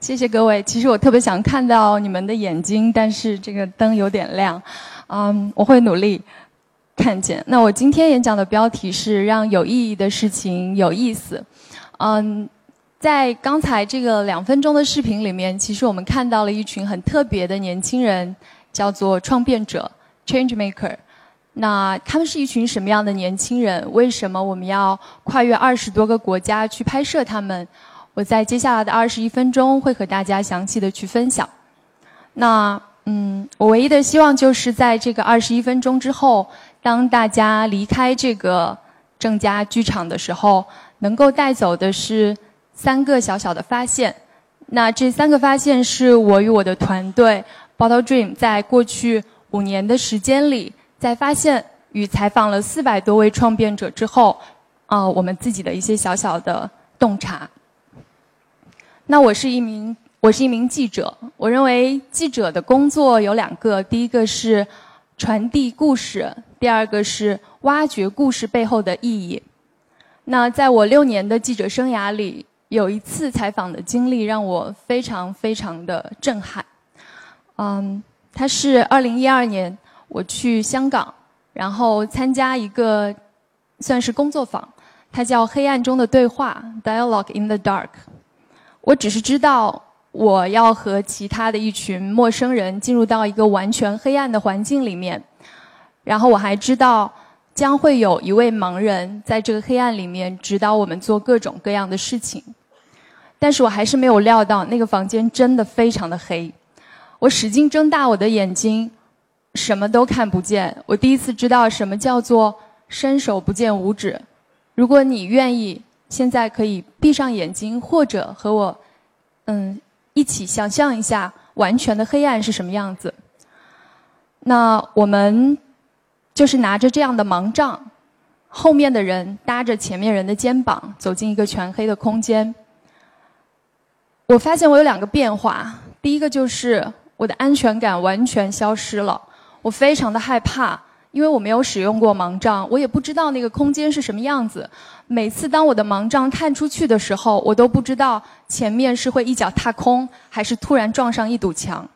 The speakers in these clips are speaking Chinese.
谢谢各位。其实我特别想看到你们的眼睛，但是这个灯有点亮。嗯，我会努力看见。那我今天演讲的标题是“让有意义的事情有意思”。嗯，在刚才这个两分钟的视频里面，其实我们看到了一群很特别的年轻人，叫做创变者 （Change Maker）。那他们是一群什么样的年轻人？为什么我们要跨越二十多个国家去拍摄他们？我在接下来的二十一分钟会和大家详细的去分享。那嗯，我唯一的希望就是在这个二十一分钟之后，当大家离开这个正佳剧场的时候，能够带走的是三个小小的发现。那这三个发现是我与我的团队 Bottle Dream 在过去五年的时间里，在发现与采访了四百多位创变者之后，啊，我们自己的一些小小的洞察。那我是一名我是一名记者，我认为记者的工作有两个，第一个是传递故事，第二个是挖掘故事背后的意义。那在我六年的记者生涯里，有一次采访的经历让我非常非常的震撼。嗯，它是二零一二年我去香港，然后参加一个算是工作坊，它叫《黑暗中的对话》（Dialogue in the Dark）。我只是知道，我要和其他的一群陌生人进入到一个完全黑暗的环境里面，然后我还知道将会有一位盲人在这个黑暗里面指导我们做各种各样的事情，但是我还是没有料到那个房间真的非常的黑，我使劲睁大我的眼睛，什么都看不见。我第一次知道什么叫做伸手不见五指。如果你愿意。现在可以闭上眼睛，或者和我，嗯，一起想象一下完全的黑暗是什么样子。那我们就是拿着这样的盲杖，后面的人搭着前面人的肩膀，走进一个全黑的空间。我发现我有两个变化，第一个就是我的安全感完全消失了，我非常的害怕。因为我没有使用过盲杖，我也不知道那个空间是什么样子。每次当我的盲杖探出去的时候，我都不知道前面是会一脚踏空，还是突然撞上一堵墙。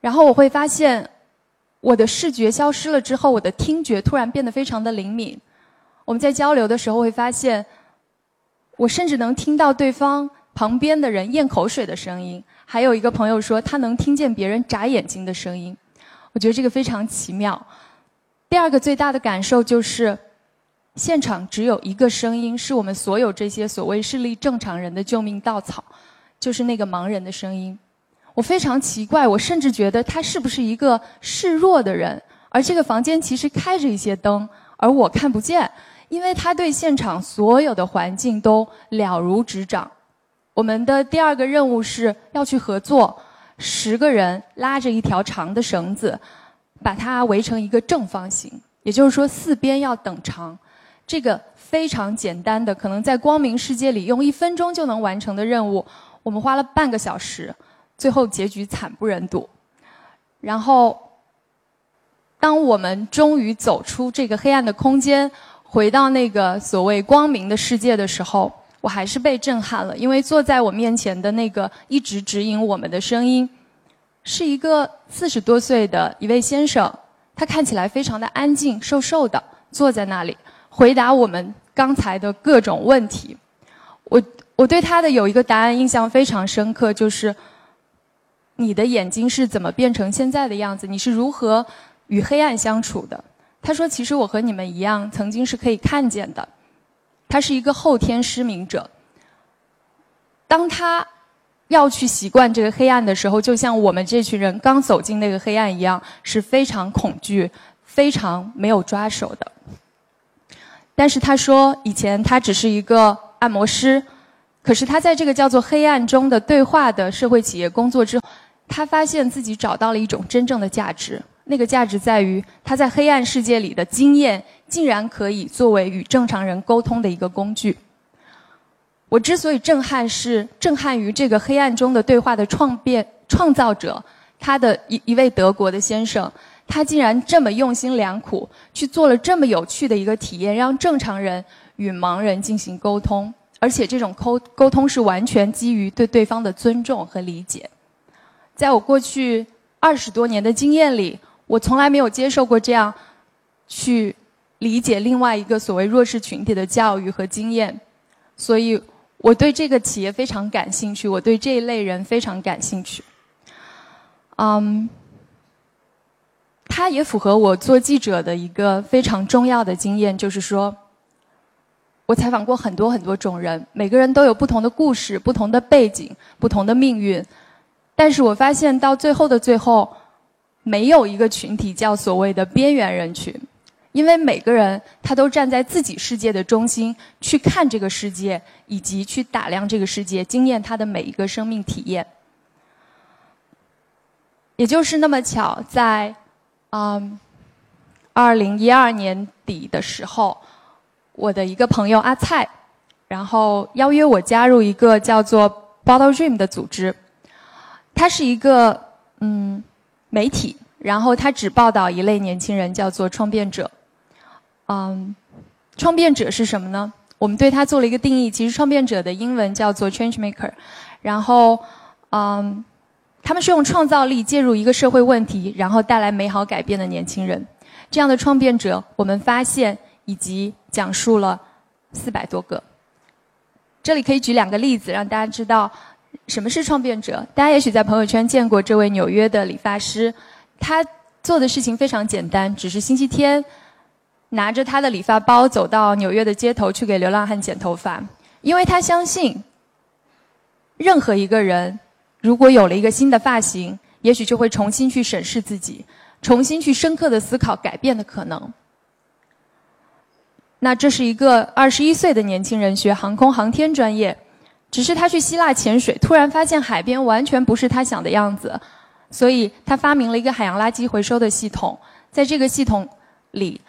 然后我会发现，我的视觉消失了之后，我的听觉突然变得非常的灵敏。我们在交流的时候会发现，我甚至能听到对方旁边的人咽口水的声音。还有一个朋友说，他能听见别人眨眼睛的声音。我觉得这个非常奇妙。第二个最大的感受就是，现场只有一个声音，是我们所有这些所谓视力正常人的救命稻草，就是那个盲人的声音。我非常奇怪，我甚至觉得他是不是一个示弱的人？而这个房间其实开着一些灯，而我看不见，因为他对现场所有的环境都了如指掌。我们的第二个任务是要去合作。十个人拉着一条长的绳子，把它围成一个正方形，也就是说四边要等长。这个非常简单的，可能在光明世界里用一分钟就能完成的任务，我们花了半个小时，最后结局惨不忍睹。然后，当我们终于走出这个黑暗的空间，回到那个所谓光明的世界的时候。我还是被震撼了，因为坐在我面前的那个一直指引我们的声音，是一个四十多岁的一位先生，他看起来非常的安静，瘦瘦的，坐在那里回答我们刚才的各种问题。我我对他的有一个答案印象非常深刻，就是你的眼睛是怎么变成现在的样子？你是如何与黑暗相处的？他说：“其实我和你们一样，曾经是可以看见的。”他是一个后天失明者。当他要去习惯这个黑暗的时候，就像我们这群人刚走进那个黑暗一样，是非常恐惧、非常没有抓手的。但是他说，以前他只是一个按摩师，可是他在这个叫做“黑暗中的对话”的社会企业工作之后，他发现自己找到了一种真正的价值。那个价值在于他在黑暗世界里的经验，竟然可以作为与正常人沟通的一个工具。我之所以震撼，是震撼于这个黑暗中的对话的创变创造者，他的一一位德国的先生，他竟然这么用心良苦，去做了这么有趣的一个体验，让正常人与盲人进行沟通，而且这种沟沟通是完全基于对对方的尊重和理解。在我过去二十多年的经验里，我从来没有接受过这样去理解另外一个所谓弱势群体的教育和经验，所以我对这个企业非常感兴趣，我对这一类人非常感兴趣。嗯。它也符合我做记者的一个非常重要的经验，就是说，我采访过很多很多种人，每个人都有不同的故事、不同的背景、不同的命运，但是我发现到最后的最后，没有一个群体叫所谓的边缘人群，因为每个人他都站在自己世界的中心去看这个世界，以及去打量这个世界，经验他的每一个生命体验，也就是那么巧在。嗯，二零一二年底的时候，我的一个朋友阿蔡，然后邀约我加入一个叫做 Bottle Dream 的组织。它是一个嗯媒体，然后它只报道一类年轻人，叫做创变者。嗯，创变者是什么呢？我们对它做了一个定义。其实创变者的英文叫做 Change Maker。然后嗯。他们是用创造力介入一个社会问题，然后带来美好改变的年轻人。这样的创变者，我们发现以及讲述了四百多个。这里可以举两个例子，让大家知道什么是创变者。大家也许在朋友圈见过这位纽约的理发师，他做的事情非常简单，只是星期天拿着他的理发包走到纽约的街头去给流浪汉剪头发，因为他相信任何一个人。如果有了一个新的发型，也许就会重新去审视自己，重新去深刻的思考改变的可能。那这是一个二十一岁的年轻人学航空航天专业，只是他去希腊潜水，突然发现海边完全不是他想的样子，所以他发明了一个海洋垃圾回收的系统。在这个系统里，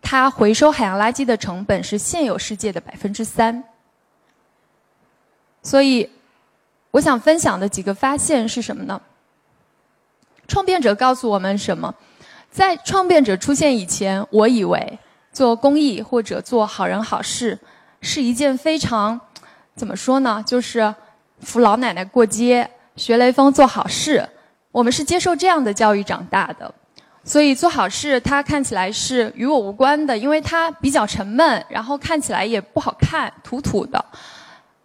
他回收海洋垃圾的成本是现有世界的百分之三，所以。我想分享的几个发现是什么呢？创变者告诉我们什么？在创变者出现以前，我以为做公益或者做好人好事是一件非常怎么说呢？就是扶老奶奶过街、学雷锋做好事。我们是接受这样的教育长大的，所以做好事它看起来是与我无关的，因为它比较沉闷，然后看起来也不好看，土土的。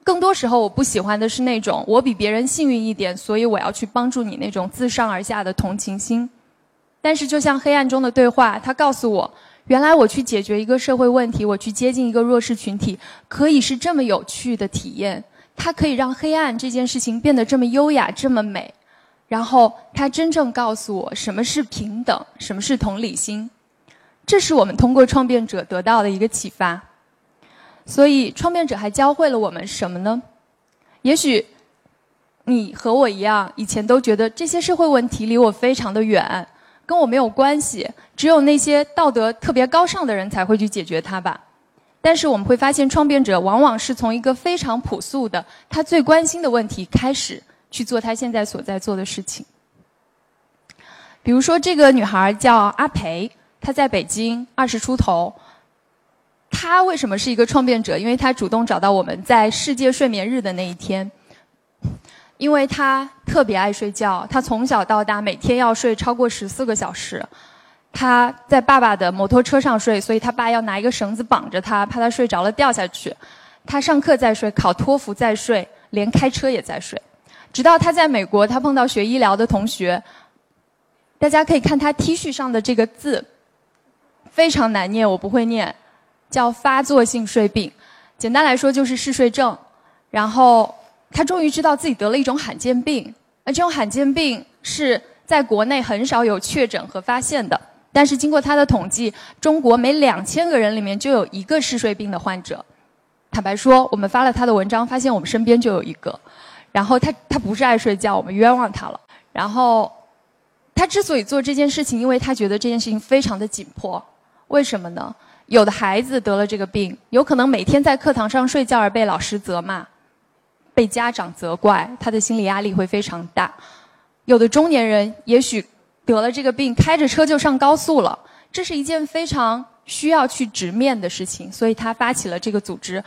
更多时候，我不喜欢的是那种我比别人幸运一点，所以我要去帮助你那种自上而下的同情心。但是，就像黑暗中的对话，它告诉我，原来我去解决一个社会问题，我去接近一个弱势群体，可以是这么有趣的体验。它可以让黑暗这件事情变得这么优雅、这么美。然后，它真正告诉我什么是平等，什么是同理心。这是我们通过创变者得到的一个启发。所以，创变者还教会了我们什么呢？也许你和我一样，以前都觉得这些社会问题离我非常的远，跟我没有关系，只有那些道德特别高尚的人才会去解决它吧。但是我们会发现，创变者往往是从一个非常朴素的、他最关心的问题开始去做他现在所在做的事情。比如说，这个女孩叫阿培，她在北京，二十出头。她为什么是一个创变者？因为她主动找到我们在世界睡眠日的那一天，因为他特别爱睡觉，他从小到大每天要睡超过十四个小时。他在爸爸的摩托车上睡，所以他爸要拿一个绳子绑着他，怕他睡着了掉下去。他上课在睡，考托福在睡，连开车也在睡。直到他在美国，他碰到学医疗的同学，大家可以看他 T 恤上的这个字，非常难念，我不会念。叫发作性睡病，简单来说就是嗜睡症。然后他终于知道自己得了一种罕见病，而这种罕见病是在国内很少有确诊和发现的。但是经过他的统计，中国每两千个人里面就有一个嗜睡病的患者。坦白说，我们发了他的文章，发现我们身边就有一个。然后他他不是爱睡觉，我们冤枉他了。然后他之所以做这件事情，因为他觉得这件事情非常的紧迫。为什么呢？有的孩子得了这个病，有可能每天在课堂上睡觉而被老师责骂，被家长责怪，他的心理压力会非常大。有的中年人也许得了这个病，开着车就上高速了，这是一件非常需要去直面的事情，所以他发起了这个组织。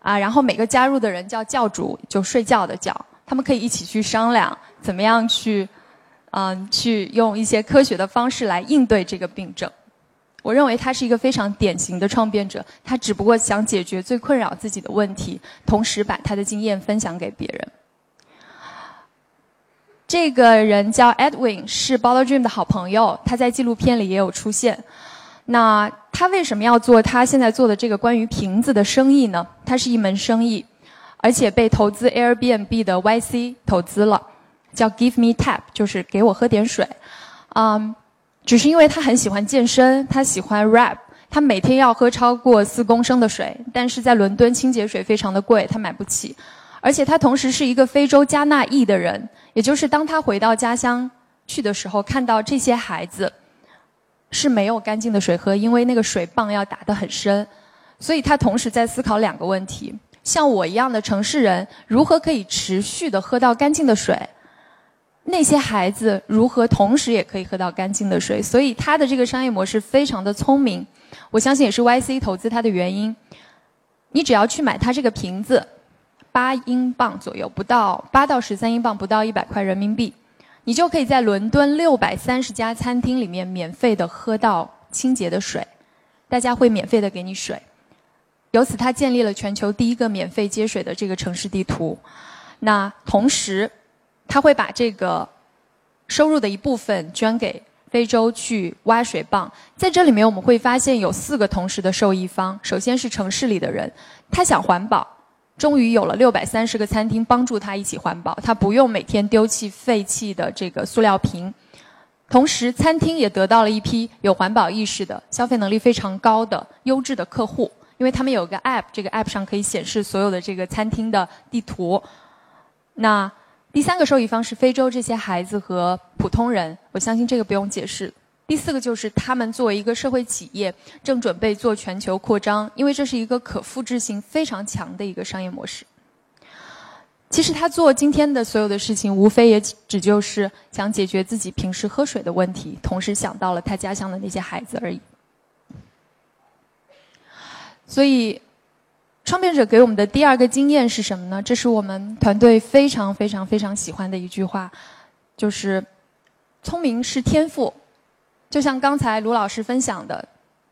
啊，然后每个加入的人叫教主，就睡觉的觉，他们可以一起去商量怎么样去，嗯，去用一些科学的方式来应对这个病症。我认为他是一个非常典型的创变者，他只不过想解决最困扰自己的问题，同时把他的经验分享给别人。这个人叫 Edwin，是 Bottle Dream 的好朋友，他在纪录片里也有出现。那他为什么要做他现在做的这个关于瓶子的生意呢？它是一门生意，而且被投资 Airbnb 的 YC 投资了，叫 Give Me Tap，就是给我喝点水。嗯。只是因为他很喜欢健身，他喜欢 rap，他每天要喝超过四公升的水，但是在伦敦清洁水非常的贵，他买不起。而且他同时是一个非洲加纳裔的人，也就是当他回到家乡去的时候，看到这些孩子是没有干净的水喝，因为那个水泵要打得很深，所以他同时在思考两个问题：像我一样的城市人，如何可以持续的喝到干净的水？那些孩子如何同时也可以喝到干净的水？所以他的这个商业模式非常的聪明，我相信也是 YC 投资他的原因。你只要去买它这个瓶子，八英镑左右，不到八到十三英镑，不到一百块人民币，你就可以在伦敦六百三十家餐厅里面免费的喝到清洁的水，大家会免费的给你水。由此，他建立了全球第一个免费接水的这个城市地图。那同时。他会把这个收入的一部分捐给非洲去挖水泵。在这里面，我们会发现有四个同时的受益方。首先是城市里的人，他想环保，终于有了六百三十个餐厅帮助他一起环保，他不用每天丢弃废弃的这个塑料瓶。同时，餐厅也得到了一批有环保意识的、消费能力非常高的优质的客户，因为他们有个 App，这个 App 上可以显示所有的这个餐厅的地图。那第三个受益方是非洲这些孩子和普通人，我相信这个不用解释。第四个就是他们作为一个社会企业，正准备做全球扩张，因为这是一个可复制性非常强的一个商业模式。其实他做今天的所有的事情，无非也只就是想解决自己平时喝水的问题，同时想到了他家乡的那些孩子而已。所以。创变者给我们的第二个经验是什么呢？这是我们团队非常非常非常喜欢的一句话，就是“聪明是天赋”。就像刚才卢老师分享的，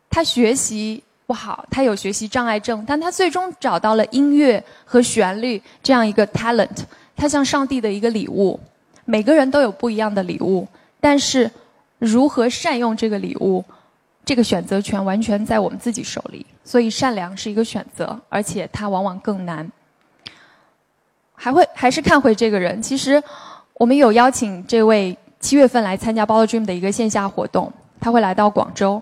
他学习不好，他有学习障碍症，但他最终找到了音乐和旋律这样一个 talent，他像上帝的一个礼物。每个人都有不一样的礼物，但是如何善用这个礼物？这个选择权完全在我们自己手里，所以善良是一个选择，而且它往往更难。还会还是看回这个人，其实我们有邀请这位七月份来参加 Ball Dream 的一个线下活动，他会来到广州，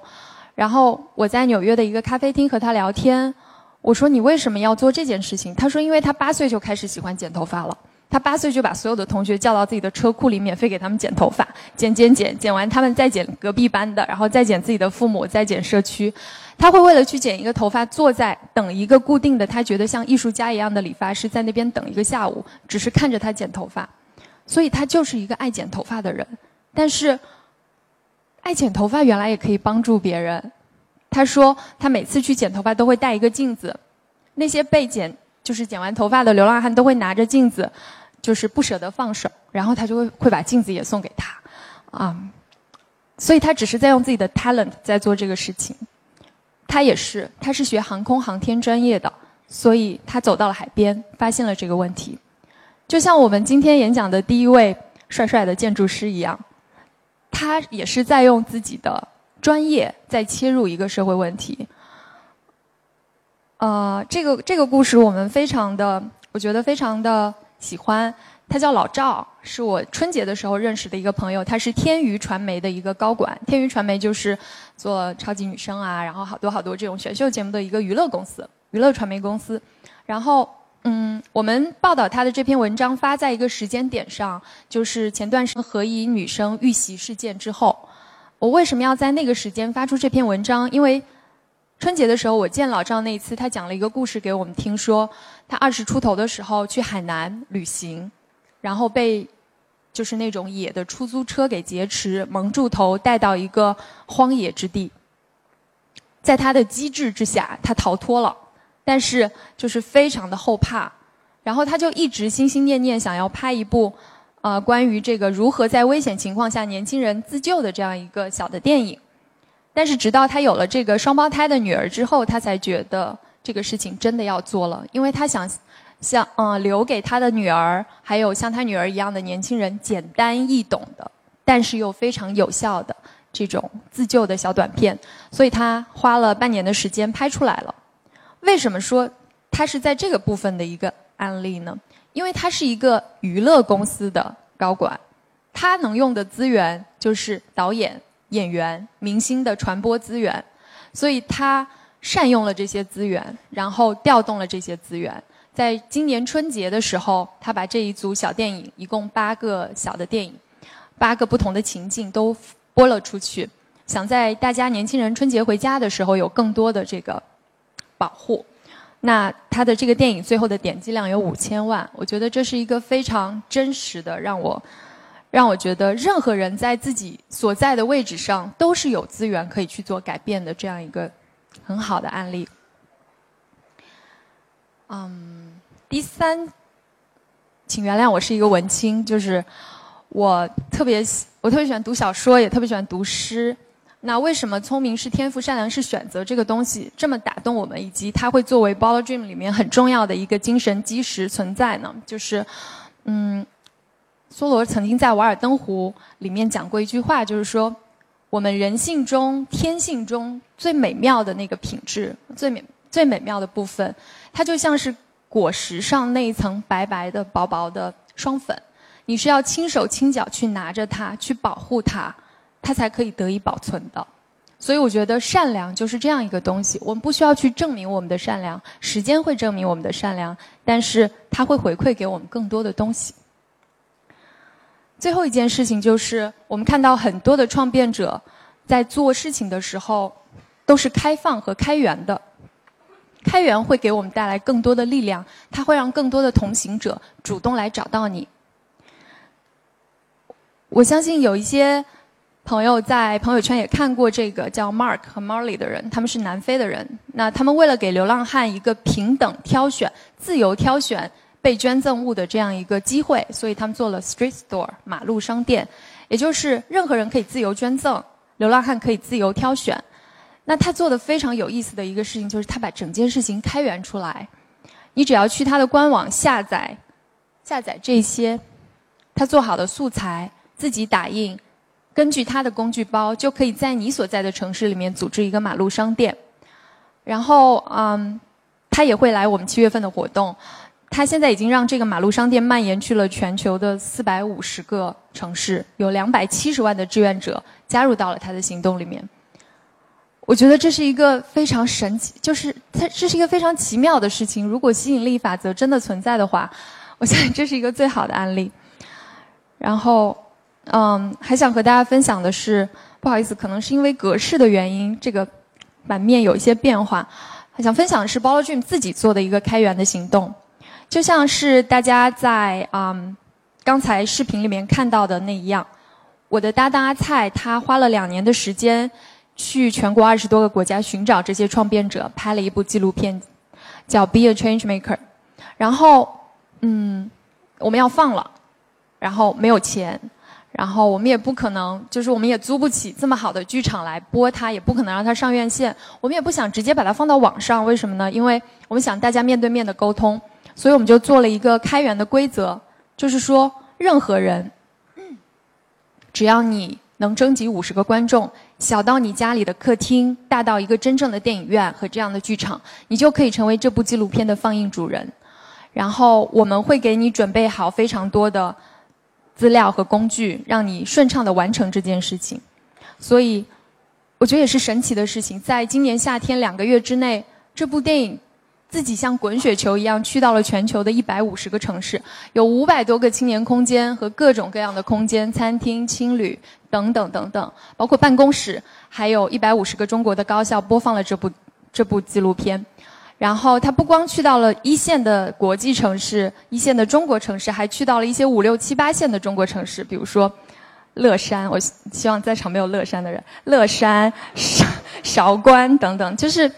然后我在纽约的一个咖啡厅和他聊天，我说你为什么要做这件事情？他说因为他八岁就开始喜欢剪头发了。他八岁就把所有的同学叫到自己的车库里，免费给他们剪头发，剪剪剪，剪完他们再剪隔壁班的，然后再剪自己的父母，再剪社区。他会为了去剪一个头发，坐在等一个固定的，他觉得像艺术家一样的理发师，在那边等一个下午，只是看着他剪头发。所以他就是一个爱剪头发的人。但是，爱剪头发原来也可以帮助别人。他说他每次去剪头发都会带一个镜子，那些被剪。就是剪完头发的流浪汉都会拿着镜子，就是不舍得放手，然后他就会会把镜子也送给他，啊，所以他只是在用自己的 talent 在做这个事情。他也是，他是学航空航天专业的，所以他走到了海边，发现了这个问题。就像我们今天演讲的第一位帅帅的建筑师一样，他也是在用自己的专业在切入一个社会问题。呃，这个这个故事我们非常的，我觉得非常的喜欢。他叫老赵，是我春节的时候认识的一个朋友。他是天娱传媒的一个高管。天娱传媒就是做超级女声啊，然后好多好多这种选秀节目的一个娱乐公司，娱乐传媒公司。然后，嗯，我们报道他的这篇文章发在一个时间点上，就是前段时间何以女生遇袭事件之后。我为什么要在那个时间发出这篇文章？因为。春节的时候，我见老赵那一次，他讲了一个故事给我们听，说他二十出头的时候去海南旅行，然后被就是那种野的出租车给劫持，蒙住头带到一个荒野之地。在他的机智之下，他逃脱了，但是就是非常的后怕，然后他就一直心心念念想要拍一部，呃，关于这个如何在危险情况下年轻人自救的这样一个小的电影。但是直到他有了这个双胞胎的女儿之后，他才觉得这个事情真的要做了，因为他想，像嗯留给他的女儿，还有像他女儿一样的年轻人，简单易懂的，但是又非常有效的这种自救的小短片，所以他花了半年的时间拍出来了。为什么说他是在这个部分的一个案例呢？因为他是一个娱乐公司的高管，他能用的资源就是导演。演员、明星的传播资源，所以他善用了这些资源，然后调动了这些资源。在今年春节的时候，他把这一组小电影，一共八个小的电影，八个不同的情境都播了出去，想在大家年轻人春节回家的时候有更多的这个保护。那他的这个电影最后的点击量有五千万，我觉得这是一个非常真实的，让我。让我觉得，任何人在自己所在的位置上都是有资源可以去做改变的，这样一个很好的案例。嗯，第三，请原谅我是一个文青，就是我特别我特别喜欢读小说，也特别喜欢读诗。那为什么聪明是天赋，善良是选择这个东西这么打动我们，以及它会作为《b a l l Dream》里面很重要的一个精神基石存在呢？就是，嗯。梭罗曾经在《瓦尔登湖》里面讲过一句话，就是说，我们人性中、天性中最美妙的那个品质，最美、最美妙的部分，它就像是果实上那一层白白的、薄薄的霜粉，你是要轻手轻脚去拿着它，去保护它，它才可以得以保存的。所以，我觉得善良就是这样一个东西。我们不需要去证明我们的善良，时间会证明我们的善良，但是它会回馈给我们更多的东西。最后一件事情就是，我们看到很多的创变者在做事情的时候都是开放和开源的。开源会给我们带来更多的力量，它会让更多的同行者主动来找到你。我相信有一些朋友在朋友圈也看过这个叫 Mark 和 Molly 的人，他们是南非的人。那他们为了给流浪汉一个平等挑选、自由挑选。被捐赠物的这样一个机会，所以他们做了 street store 马路商店，也就是任何人可以自由捐赠，流浪汉可以自由挑选。那他做的非常有意思的一个事情，就是他把整件事情开源出来。你只要去他的官网下载，下载这些他做好的素材，自己打印，根据他的工具包，就可以在你所在的城市里面组织一个马路商店。然后，嗯，他也会来我们七月份的活动。他现在已经让这个马路商店蔓延去了全球的四百五十个城市，有两百七十万的志愿者加入到了他的行动里面。我觉得这是一个非常神奇，就是它这是一个非常奇妙的事情。如果吸引力法则真的存在的话，我想这是一个最好的案例。然后，嗯，还想和大家分享的是，不好意思，可能是因为格式的原因，这个版面有一些变化。想分享的是 b o l l Dream 自己做的一个开源的行动。就像是大家在嗯刚才视频里面看到的那一样，我的搭档阿菜，他花了两年的时间，去全国二十多个国家寻找这些创变者，拍了一部纪录片，叫《Be a Change Maker》。然后，嗯，我们要放了，然后没有钱，然后我们也不可能，就是我们也租不起这么好的剧场来播它，也不可能让它上院线，我们也不想直接把它放到网上，为什么呢？因为我们想大家面对面的沟通。所以我们就做了一个开源的规则，就是说，任何人，只要你能征集五十个观众，小到你家里的客厅，大到一个真正的电影院和这样的剧场，你就可以成为这部纪录片的放映主人。然后我们会给你准备好非常多的资料和工具，让你顺畅的完成这件事情。所以，我觉得也是神奇的事情，在今年夏天两个月之内，这部电影。自己像滚雪球一样去到了全球的一百五十个城市，有五百多个青年空间和各种各样的空间、餐厅、青旅等等等等，包括办公室，还有一百五十个中国的高校播放了这部这部纪录片。然后他不光去到了一线的国际城市、一线的中国城市，还去到了一些五六七八线的中国城市，比如说乐山。我希望在场没有乐山的人。乐山、韶 韶关等等，就是。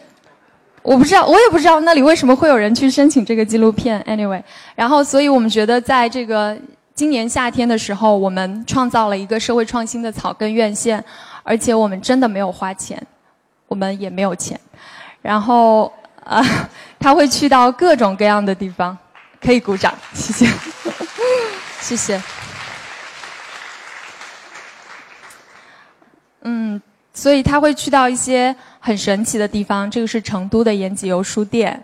我不知道，我也不知道那里为什么会有人去申请这个纪录片。Anyway，然后所以我们觉得在这个今年夏天的时候，我们创造了一个社会创新的草根院线，而且我们真的没有花钱，我们也没有钱。然后啊，他会去到各种各样的地方，可以鼓掌，谢谢，谢谢。嗯，所以他会去到一些很神奇的地方。这个是成都的延吉游书店，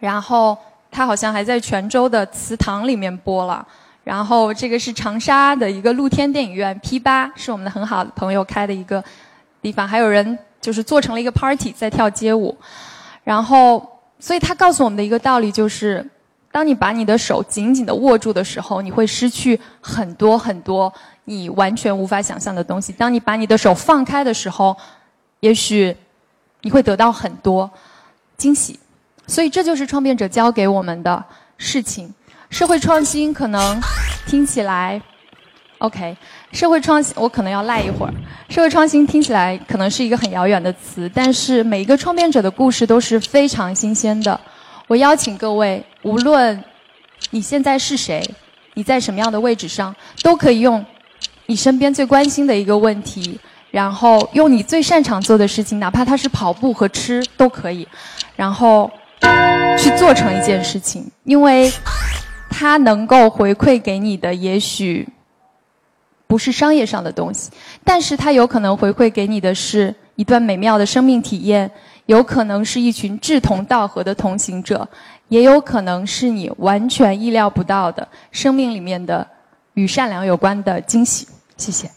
然后他好像还在泉州的祠堂里面播了。然后这个是长沙的一个露天电影院 P 八，是我们的很好的朋友开的一个地方，还有人就是做成了一个 party 在跳街舞。然后，所以他告诉我们的一个道理就是。当你把你的手紧紧的握住的时候，你会失去很多很多你完全无法想象的东西。当你把你的手放开的时候，也许你会得到很多惊喜。所以这就是创变者教给我们的事情。社会创新可能听起来 OK，社会创新我可能要赖一会儿。社会创新听起来可能是一个很遥远的词，但是每一个创变者的故事都是非常新鲜的。我邀请各位，无论你现在是谁，你在什么样的位置上，都可以用你身边最关心的一个问题，然后用你最擅长做的事情，哪怕它是跑步和吃都可以，然后去做成一件事情，因为它能够回馈给你的，也许不是商业上的东西，但是它有可能回馈给你的是一段美妙的生命体验。有可能是一群志同道合的同行者，也有可能是你完全意料不到的生命里面的与善良有关的惊喜。谢谢。